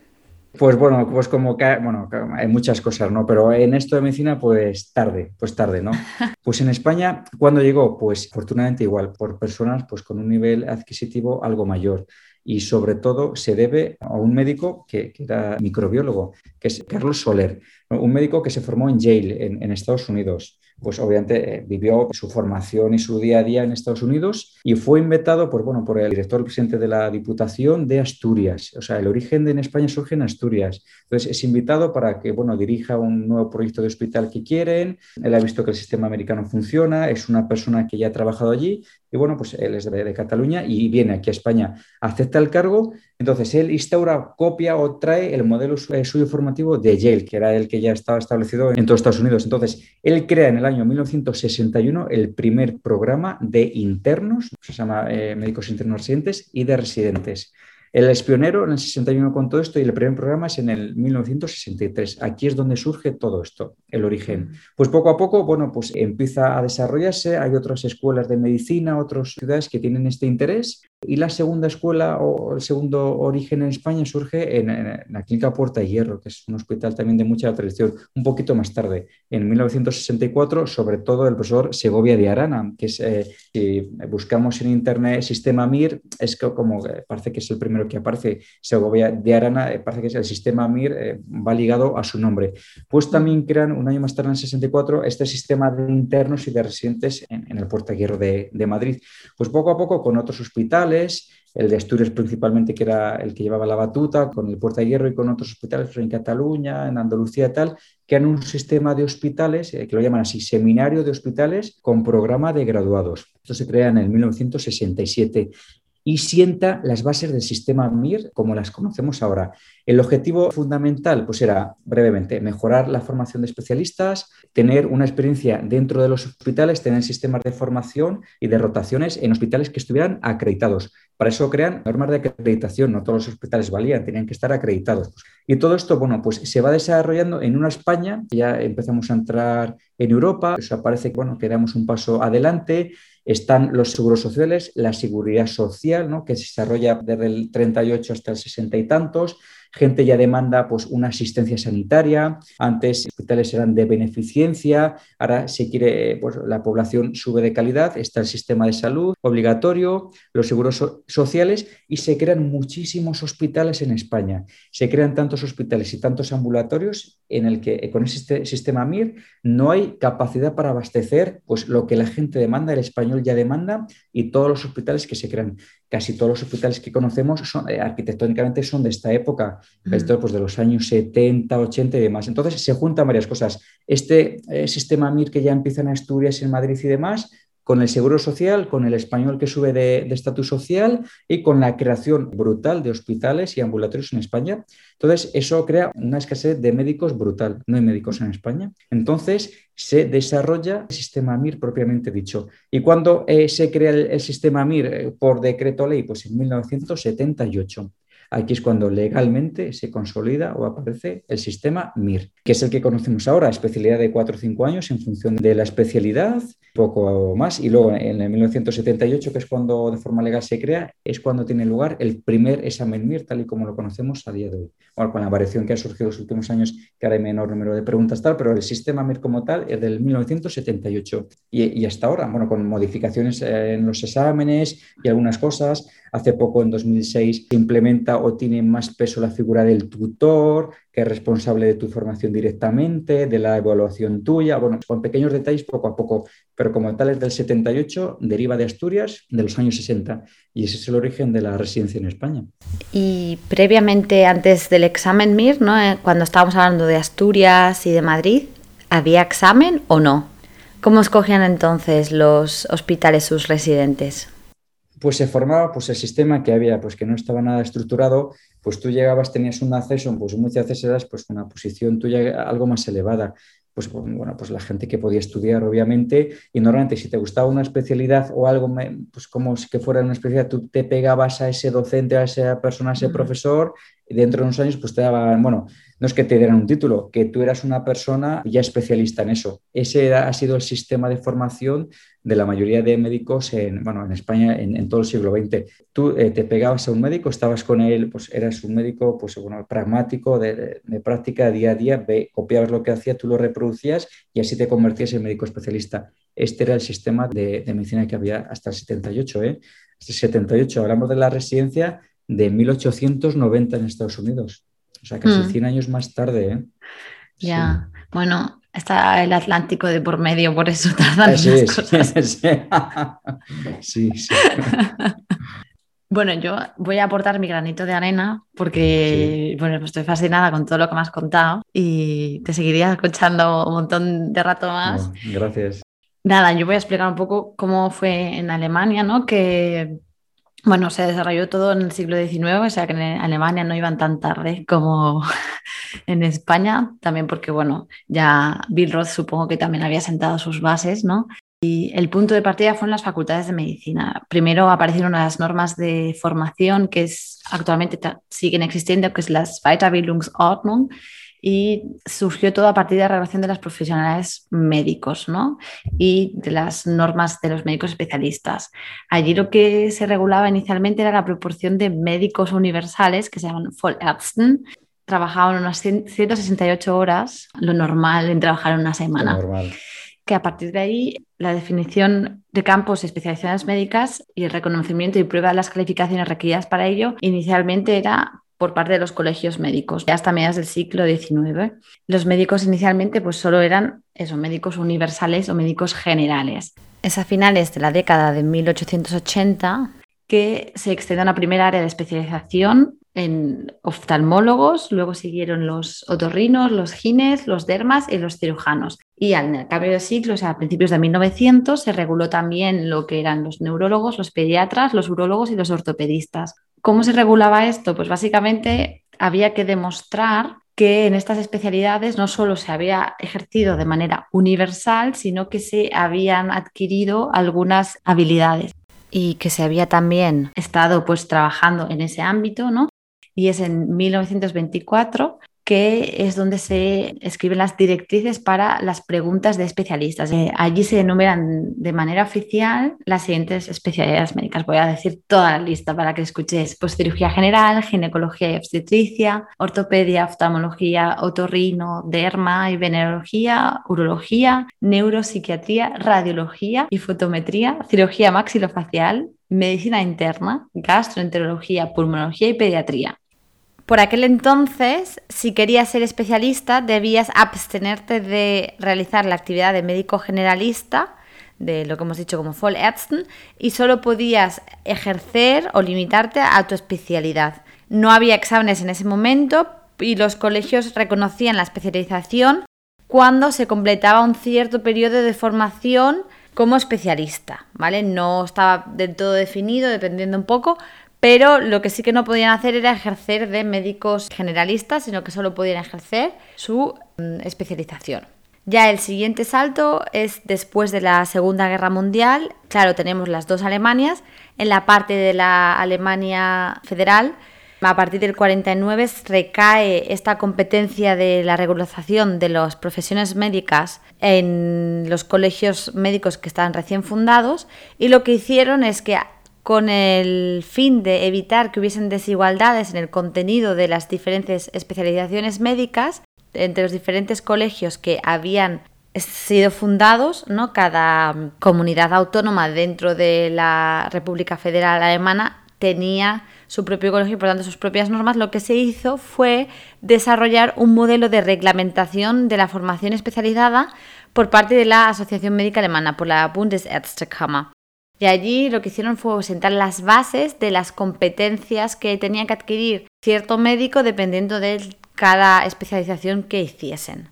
Pues bueno, pues como que, bueno, hay muchas cosas, ¿no? Pero en esto de medicina, pues tarde, pues tarde, ¿no? Pues en España, ¿cuándo llegó? Pues afortunadamente igual, por personas pues con un nivel adquisitivo algo mayor y sobre todo se debe a un médico que, era microbiólogo, que es Carlos Soler, un médico que se formó en Yale, en Estados Unidos pues obviamente eh, vivió su formación y su día a día en Estados Unidos y fue invitado por, bueno, por el director presidente de la Diputación de Asturias. O sea, el origen de en España surge en Asturias. Entonces es invitado para que bueno, dirija un nuevo proyecto de hospital que quieren. Él ha visto que el sistema americano funciona, es una persona que ya ha trabajado allí y bueno, pues él es de, de Cataluña y viene aquí a España, acepta el cargo entonces, él instaura, copia o trae el modelo eh, suyo formativo de Yale, que era el que ya estaba establecido en todos Estados Unidos. Entonces, él crea en el año 1961 el primer programa de internos, se llama eh, médicos internos residentes, y de residentes. Él es pionero en el 61 con todo esto y el primer programa es en el 1963. Aquí es donde surge todo esto, el origen. Pues poco a poco, bueno, pues empieza a desarrollarse. Hay otras escuelas de medicina, otras ciudades que tienen este interés. Y la segunda escuela o el segundo origen en España surge en, la Clínica Puerta de Hierro, que es un hospital también de mucha tradición, un poquito más tarde, en 1964, sobre todo el profesor Segovia de Arana, que es, eh, si buscamos en internet sistema MIR, es como parece que es el primer que aparece, Segovia de Arana, eh, parece que es el sistema MIR, eh, va ligado a su nombre. Pues también crean un año más tarde, en el 64, este sistema de internos y de residentes en, el Puerto de, de Madrid. Pues poco a poco con otros hospitales, el de Asturias principalmente, que era el que llevaba la batuta, con el Puerta de Hierro y con otros hospitales en Cataluña, en Andalucía y tal, que han un sistema de hospitales, eh, que lo llaman así, seminario de hospitales con programa de graduados. Esto se crea en el 1967 y sienta las bases del sistema MIR como las conocemos ahora. El objetivo fundamental pues era, brevemente, mejorar la formación de especialistas, tener una experiencia dentro de los hospitales, tener sistemas de formación y de rotaciones en hospitales que estuvieran acreditados. Para eso crean normas de acreditación, no todos los hospitales valían, tenían que estar acreditados. Y todo esto, bueno, pues se va desarrollando en una España, ya empezamos a entrar en Europa, eso parece bueno, que damos un paso adelante, están los seguros sociales, la seguridad social, ¿no? que se desarrolla desde el 38 hasta el 60 y tantos, gente ya demanda pues, una asistencia sanitaria, antes hospitales eran de beneficencia, ahora se quiere, pues, la población sube de calidad, está el sistema de salud obligatorio, los seguros sociales y se crean muchísimos hospitales en España. Se crean tantos hospitales y tantos ambulatorios en el que con ese sistema MIR no hay capacidad para abastecer pues, lo que la gente demanda, el español ya demanda y todos los hospitales que se crean casi todos los hospitales que conocemos son, eh, arquitectónicamente son de esta época, esto pues de los años 70, 80 y demás. Entonces se juntan varias cosas. Este eh, sistema MIR que ya empieza en Asturias, en Madrid y demás, con el seguro social, con el español que sube de estatus social y con la creación brutal de hospitales y ambulatorios en España. Entonces, eso crea una escasez de médicos brutal. No hay médicos en España. Entonces, se desarrolla el sistema MIR propiamente dicho. ¿Y cuándo eh, se crea el, sistema MIR eh, por decreto ley? Pues en 1978. Aquí es cuando legalmente se consolida o aparece el sistema MIR, que es el que conocemos ahora, especialidad de 4 o 5 años en función de la especialidad, poco más. Y luego en el 1978, que es cuando de forma legal se crea, es cuando tiene lugar el primer examen MIR, tal y como lo conocemos a día de hoy. Bueno, con la variación que ha surgido en los últimos años, que ahora hay menor número de preguntas, tal, pero el sistema MIR como tal es del 1978 y, y hasta ahora, bueno, con modificaciones en los exámenes y algunas cosas. Hace poco, en 2006, se implementa o tiene más peso la figura del tutor, que es responsable de tu formación directamente, de la evaluación tuya, bueno, con pequeños detalles poco a poco, pero como tal es del 78, deriva de Asturias de los años 60 y ese es el origen de la residencia en España. Y previamente, antes del examen MIR, ¿no? Eh, cuando estábamos hablando de Asturias y de Madrid, ¿había examen o no? ¿Cómo escogían entonces los hospitales sus residentes? Pues se formaba pues el sistema que había, pues que no estaba nada estructurado, pues tú llegabas, tenías un acceso, pues muchas veces eras pues una posición tuya algo más elevada, pues bueno, pues la gente que podía estudiar obviamente y normalmente si te gustaba una especialidad o algo, pues como que fuera una especialidad, tú te pegabas a ese docente, a esa persona, a ese profesor dentro de unos años pues te daban, bueno, no es que te dieran un título, que tú eras una persona ya especialista en eso. Ese ha sido el sistema de formación de la mayoría de médicos en, bueno, en España en, todo el siglo XX. Tú eh, te pegabas a un médico, estabas con él, pues eras un médico pues, bueno, pragmático, de, práctica día a día, copiabas lo que hacía, tú lo reproducías y así te convertías en médico especialista. Este era el sistema de, medicina que había hasta el 78. ¿eh? Hasta el 78, hablamos de la residencia de 1890 en Estados Unidos. O sea, casi 100 mm. años más tarde. ¿eh? Ya, bueno, está el Atlántico de por medio, por eso tardan las cosas. Sí, sí. Bueno, yo voy a aportar mi granito de arena porque bueno, estoy fascinada con todo lo que me has contado y te seguiría escuchando un montón de rato más. gracias. Nada, yo voy a explicar un poco cómo fue en Alemania, ¿no? Que bueno, se desarrolló todo en el siglo XIX, o sea que en Alemania no iban tan tarde como en España, también porque, bueno, ya Bill Roth supongo que también había sentado sus bases, ¿no? Y el punto de partida fueron las facultades de medicina. Primero aparecieron las normas de formación que es, actualmente siguen existiendo, que es las Weiterbildungsordnung, y surgió todo a partir de la relación de las profesionales médicos ¿no? y de las normas de los médicos especialistas. Allí lo que se regulaba inicialmente era la proporción de médicos universales, que se llaman Vollärzten, trabajaban unas 168 horas, lo normal en trabajar una semana. Que a partir de ahí la definición de campos y especializaciones médicas y el reconocimiento y prueba de las calificaciones requeridas para ello inicialmente era por parte de los colegios médicos, hasta mediados del siglo XIX. Los médicos inicialmente pues solo eran esos médicos universales o médicos generales. Es a finales de la década de 1880 que se extendió una primera área de especialización en oftalmólogos, luego siguieron los otorrinos, los gines, los dermas y los cirujanos. Y al cambio de siglo, o sea, a principios de 1900, se reguló también lo que eran los neurólogos, los pediatras, los urólogos y los ortopedistas. ¿Cómo se regulaba esto? Pues básicamente había que demostrar que en estas especialidades no solo se había ejercido de manera universal, sino que se habían adquirido algunas habilidades y que se había también estado pues trabajando en ese ámbito, ¿no? Y es en 1924 que es donde se escriben las directrices para las preguntas de especialistas. Eh, allí se enumeran de manera oficial las siguientes especialidades médicas. Voy a decir toda la lista para que escuchéis. Pues cirugía general, ginecología y obstetricia, ortopedia, oftalmología, otorrino, derma y venerología, urología, neuropsiquiatría, radiología y fotometría, cirugía maxilofacial, medicina interna, gastroenterología, pulmonología y pediatría. Por aquel entonces, si querías ser especialista, debías abstenerte de realizar la actividad de médico generalista, de lo que hemos dicho como Vollärzten, y solo podías ejercer o limitarte a tu especialidad. No había exámenes en ese momento y los colegios reconocían la especialización cuando se completaba un cierto periodo de formación como especialista, ¿vale? No estaba del todo definido, dependiendo un poco, pero lo que sí que no podían hacer era ejercer de médicos generalistas, sino que solo podían ejercer su mm, especialización. Ya el siguiente salto es después de la Segunda Guerra Mundial. Claro, tenemos las dos Alemanias. En la parte de la Alemania federal, a partir del 49 recae esta competencia de la regularización de las profesiones médicas en los colegios médicos que estaban recién fundados y lo que hicieron es que con el fin de evitar que hubiesen desigualdades en el contenido de las diferentes especializaciones médicas entre los diferentes colegios que habían sido fundados, ¿no? Cada comunidad autónoma dentro de la República Federal Alemana tenía su propio colegio y por tanto sus propias normas, lo que se hizo fue desarrollar un modelo de reglamentación de la formación especializada por parte de la Asociación Médica Alemana, por la Bundesärztekammer. Y allí lo que hicieron fue sentar las bases de las competencias que tenía que adquirir cierto médico dependiendo de cada especialización que hiciesen.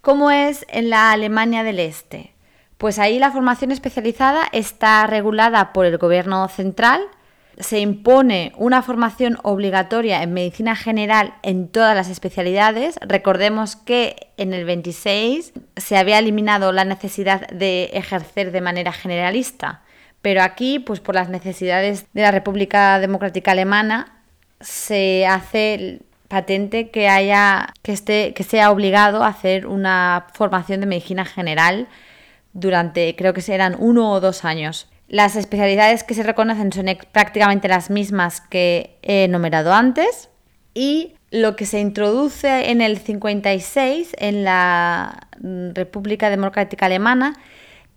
¿Cómo es en la Alemania del Este? Pues ahí la formación especializada está regulada por el gobierno central, se impone una formación obligatoria en medicina general en todas las especialidades. Recordemos que en el 26 se había eliminado la necesidad de ejercer de manera generalista pero aquí, pues por las necesidades de la República Democrática Alemana, se hace patente que haya que esté que sea obligado a hacer una formación de medicina general durante creo que serán uno o dos años. Las especialidades que se reconocen son prácticamente las mismas que he enumerado antes y lo que se introduce en el 56 en la República Democrática Alemana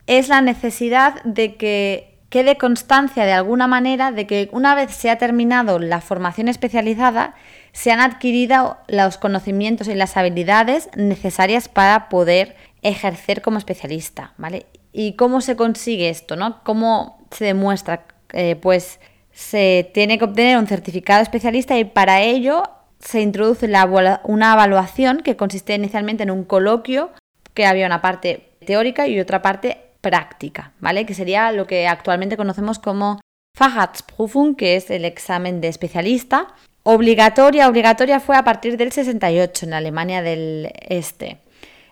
es la necesidad de que quede constancia de alguna manera de que una vez se ha terminado la formación especializada, se han adquirido los conocimientos y las habilidades necesarias para poder ejercer como especialista, ¿vale? ¿Y cómo se consigue esto, no? ¿Cómo se demuestra? Eh, pues se tiene que obtener un certificado especialista y para ello se introduce una evaluación que consiste inicialmente en un coloquio, que había una parte teórica y otra parte práctica, ¿vale? Que sería lo que actualmente conocemos como Facharztprüfung, que es el examen de especialista. Obligatoria, obligatoria fue a partir del 68 en la Alemania del Este.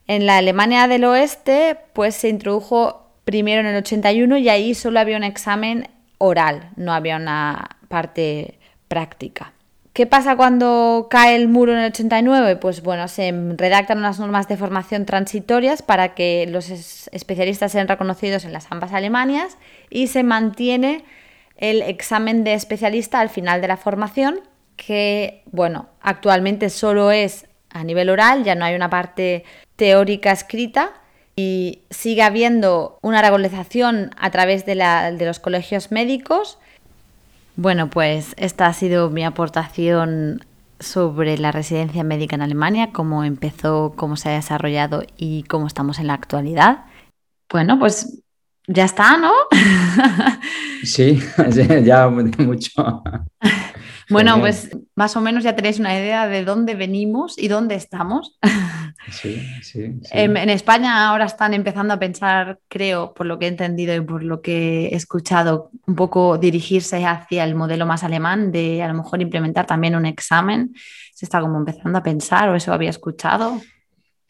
En la Alemania del Oeste, pues se introdujo primero en el 81 y ahí solo había un examen oral, no había una parte práctica. ¿Qué pasa cuando cae el muro en el 89? Pues bueno, se redactan unas normas de formación transitorias para que los especialistas sean reconocidos en las ambas Alemanias y se mantiene el examen de especialista al final de la formación, que bueno, actualmente solo es a nivel oral, ya no hay una parte teórica escrita y sigue habiendo una regularización a través de, de los colegios médicos bueno, pues esta ha sido mi aportación sobre la residencia médica en Alemania, cómo empezó, cómo se ha desarrollado y cómo estamos en la actualidad. Bueno, pues ya está, ¿no? Sí, ya mucho. Bueno, pues más o menos ya tenéis una idea de dónde venimos y dónde estamos. Sí, sí, En, España ahora están empezando a pensar, creo, por lo que he entendido y por lo que he escuchado, un poco dirigirse hacia el modelo más alemán de a lo mejor implementar también un examen. Se está como empezando a pensar o eso había escuchado.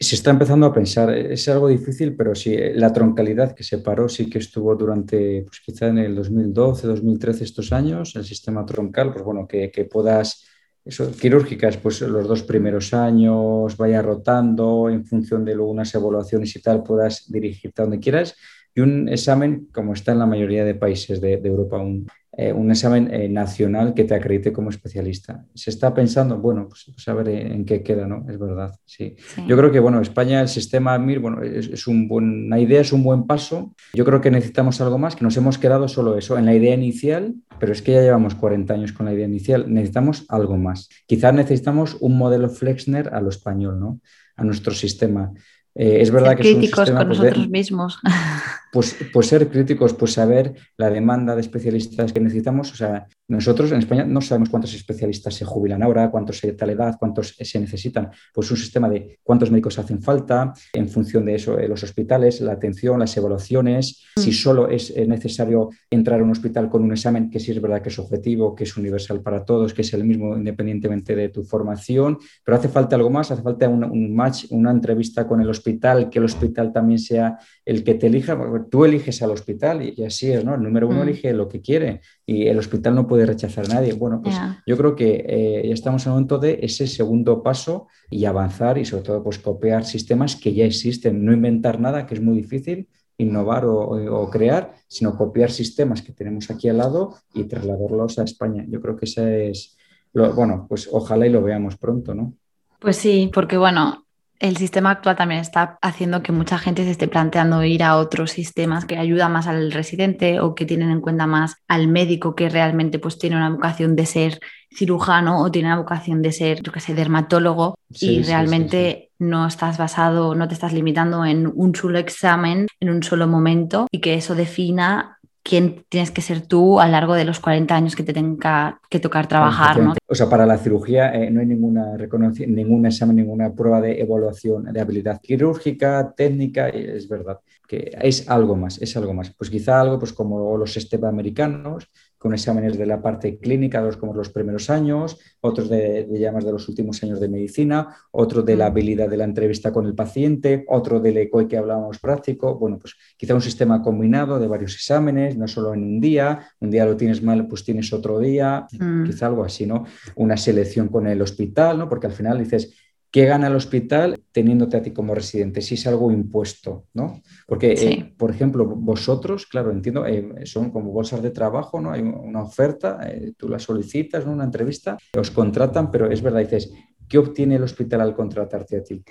Se está empezando a pensar, es algo difícil, pero sí, la troncalidad que se paró sí que estuvo durante, pues quizá en el 2012, 2013, estos años, el sistema troncal, pues bueno, que, que puedas, quirúrgicas, pues los dos primeros años, vaya rotando en función de luego unas evaluaciones y tal, puedas dirigirte a donde quieras. Y un examen, como está en la mayoría de países de, de Europa, un, eh, un examen eh, nacional que te acredite como especialista. Se está pensando, bueno, pues, pues a ver en qué queda, ¿no? Es verdad, sí. Yo creo que, bueno, España, el sistema MIR, bueno, es, un una idea, es un buen paso. Yo creo que necesitamos algo más, que nos hemos quedado solo eso, en la idea inicial, pero es que ya llevamos 40 años con la idea inicial, necesitamos algo más. Quizás necesitamos un modelo Flexner a lo español, ¿no? A nuestro sistema. Eh, es verdad que críticos con pues, nosotros mismos. Pues, pues ser críticos, pues saber la demanda de especialistas que necesitamos. O sea, nosotros en España no sabemos cuántos especialistas se jubilan ahora, cuántos de tal edad, cuántos se necesitan. Pues un sistema de cuántos médicos hacen falta, en función de eso, eh, los hospitales, la atención, las evaluaciones, si mm. solo es eh, necesario entrar a un hospital con un examen que sí es verdad que es objetivo, que es universal para todos, que es el mismo independientemente de tu formación, pero hace falta algo más, hace falta un, match, una entrevista con el hospital, que el hospital también sea el que te elija. Tú eliges al hospital y, así es, ¿no? El número uno mm. elige lo que quiere y el hospital no puede rechazar a nadie. Bueno, pues yo creo que eh, ya estamos en el momento de ese segundo paso y avanzar y sobre todo pues copiar sistemas que ya existen, no inventar nada, que es muy difícil, innovar o, crear, sino copiar sistemas que tenemos aquí al lado y trasladarlos a España. Yo creo que ese es, lo, bueno, pues ojalá y lo veamos pronto, ¿no? Pues sí, porque bueno, el sistema actual también está haciendo que mucha gente se esté planteando ir a otros sistemas que ayudan más al residente o que tienen en cuenta más al médico que realmente pues tiene una vocación de ser cirujano o tiene una vocación de ser, yo qué sé, dermatólogo y realmente no estás basado, no te estás limitando en un solo examen, en un solo momento y que eso defina quién tienes que ser tú a lo largo de los 40 años que te tenga que tocar trabajar. ¿no? O sea, para la cirugía eh, no hay ninguna ningún examen, ninguna prueba de evaluación de habilidad quirúrgica, técnica, es verdad que es algo más, es algo más. Pues quizá algo pues como los sistemas americanos, con exámenes de la parte clínica, dos como los primeros años, otros de, de llamas de los últimos años de medicina, otro de la mm. habilidad de la entrevista con el paciente, otro del ECOI que hablábamos práctico. Bueno, pues quizá un sistema combinado de varios exámenes, no solo en un día, un día lo tienes mal, pues tienes otro día, mm. quizá algo así, ¿no? Una selección con el hospital, ¿no? Porque al final dices, ¿Qué gana el hospital teniéndote a ti como residente? Si es algo impuesto, ¿no? Porque, eh, por ejemplo, vosotros, claro, entiendo, eh, son como bolsas de trabajo, ¿no? Hay una oferta, eh, tú la solicitas, ¿no? Una entrevista, os contratan, pero es verdad, dices, ¿qué obtiene el hospital al contratarte a ti?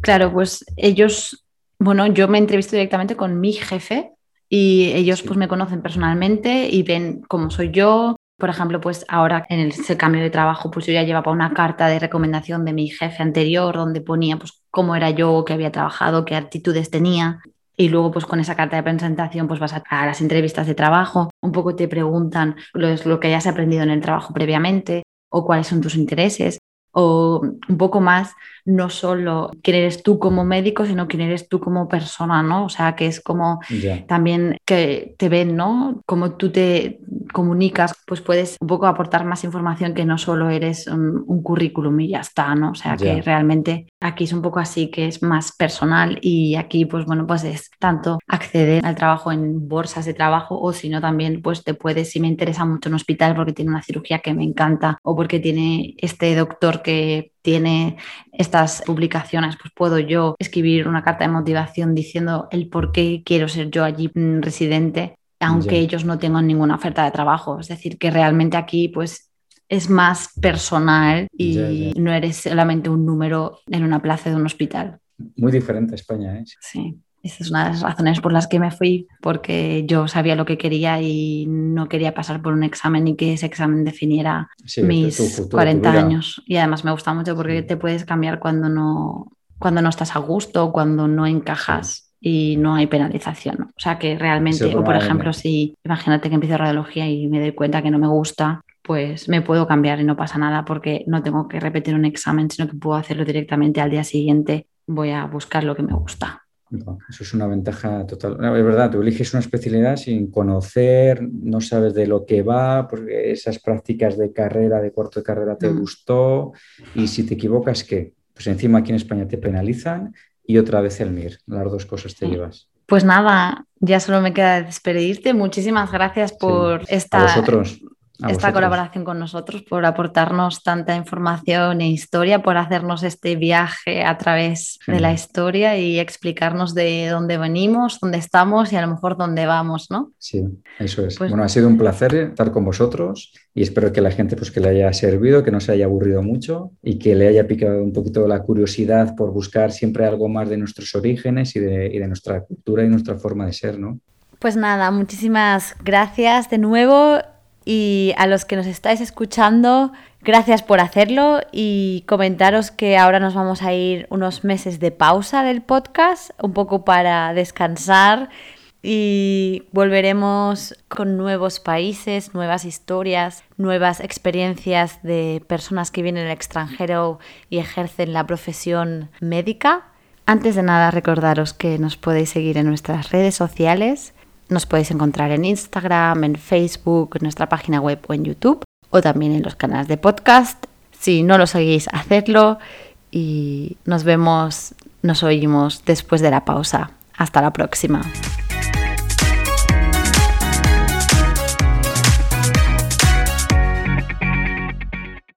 Claro, pues ellos, bueno, yo me entrevisto directamente con mi jefe y ellos pues me conocen personalmente y ven cómo soy yo, por ejemplo, pues ahora en el cambio de trabajo, pues yo ya llevaba una carta de recomendación de mi jefe anterior donde ponía pues cómo era yo, qué había trabajado, qué actitudes tenía. Y luego, pues con esa carta de presentación, pues vas a, las entrevistas de trabajo, un poco te preguntan lo, lo que hayas aprendido en el trabajo previamente o cuáles son tus intereses o un poco más no solo quién eres tú como médico, sino quién eres tú como persona, ¿no? O sea, que es como también que te ven, ¿no? Como tú te comunicas, pues puedes un poco aportar más información que no solo eres un, currículum y ya está, ¿no? O sea, que realmente aquí es un poco así, que es más personal y aquí, pues bueno, pues es tanto acceder al trabajo en bolsas de trabajo o si no también, pues te puedes, si me interesa mucho un hospital porque tiene una cirugía que me encanta o porque tiene este doctor que tiene estas publicaciones, pues puedo yo escribir una carta de motivación diciendo el por qué quiero ser yo allí residente, aunque ellos no tengan ninguna oferta de trabajo. Es decir, que realmente aquí pues es más personal y no eres solamente un número en una plaza de un hospital. Muy diferente a España, ¿eh? Sí. Esa es una de las razones por las que me fui, porque yo sabía lo que quería y no quería pasar por un examen y que ese examen definiera mis 40 años. Y además me gusta mucho porque te puedes cambiar cuando no, cuando no estás a gusto, cuando no encajas. y no hay penalización. O sea que realmente, o por ejemplo, si imagínate que empiezo radiología y me doy cuenta que no me gusta, pues me puedo cambiar y no pasa nada porque no tengo que repetir un examen, sino que puedo hacerlo directamente al día siguiente. Voy a buscar lo que me gusta eso es una ventaja total. es verdad, tú eliges una especialidad sin conocer, no sabes de lo que va, porque esas prácticas de carrera, de cuarto de carrera te mm. gustó, y si te equivocas, ¿qué? Pues encima aquí en España te penalizan y otra vez el MIR, las dos cosas te llevas. Pues nada, ya solo me queda despedirte. Muchísimas gracias por esta, esta colaboración con nosotros, por aportarnos tanta información e historia, por hacernos este viaje a través de la historia y explicarnos de dónde venimos, dónde estamos y a lo mejor dónde vamos, ¿no? Sí, eso es. Pues bueno, ha sido un placer estar con vosotros y espero que la gente pues que le haya servido, que no se haya aburrido mucho y que le haya picado un poquito la curiosidad por buscar siempre algo más de nuestros orígenes y de, y de nuestra cultura y nuestra forma de ser, ¿no? Pues nada, muchísimas gracias de nuevo y a los que nos estáis escuchando, gracias por hacerlo y comentaros que ahora nos vamos a ir unos meses de pausa del podcast, un poco para descansar y volveremos con nuevos países, nuevas historias, nuevas experiencias de personas que vienen del extranjero y ejercen la profesión médica. Antes de nada, recordaros que nos podéis seguir en nuestras redes sociales nos podéis encontrar en Instagram, en Facebook, en nuestra página web o en YouTube, o también en los canales de podcast. Si no lo seguís, hacedlo y nos vemos, nos oímos después de la pausa. Hasta la próxima.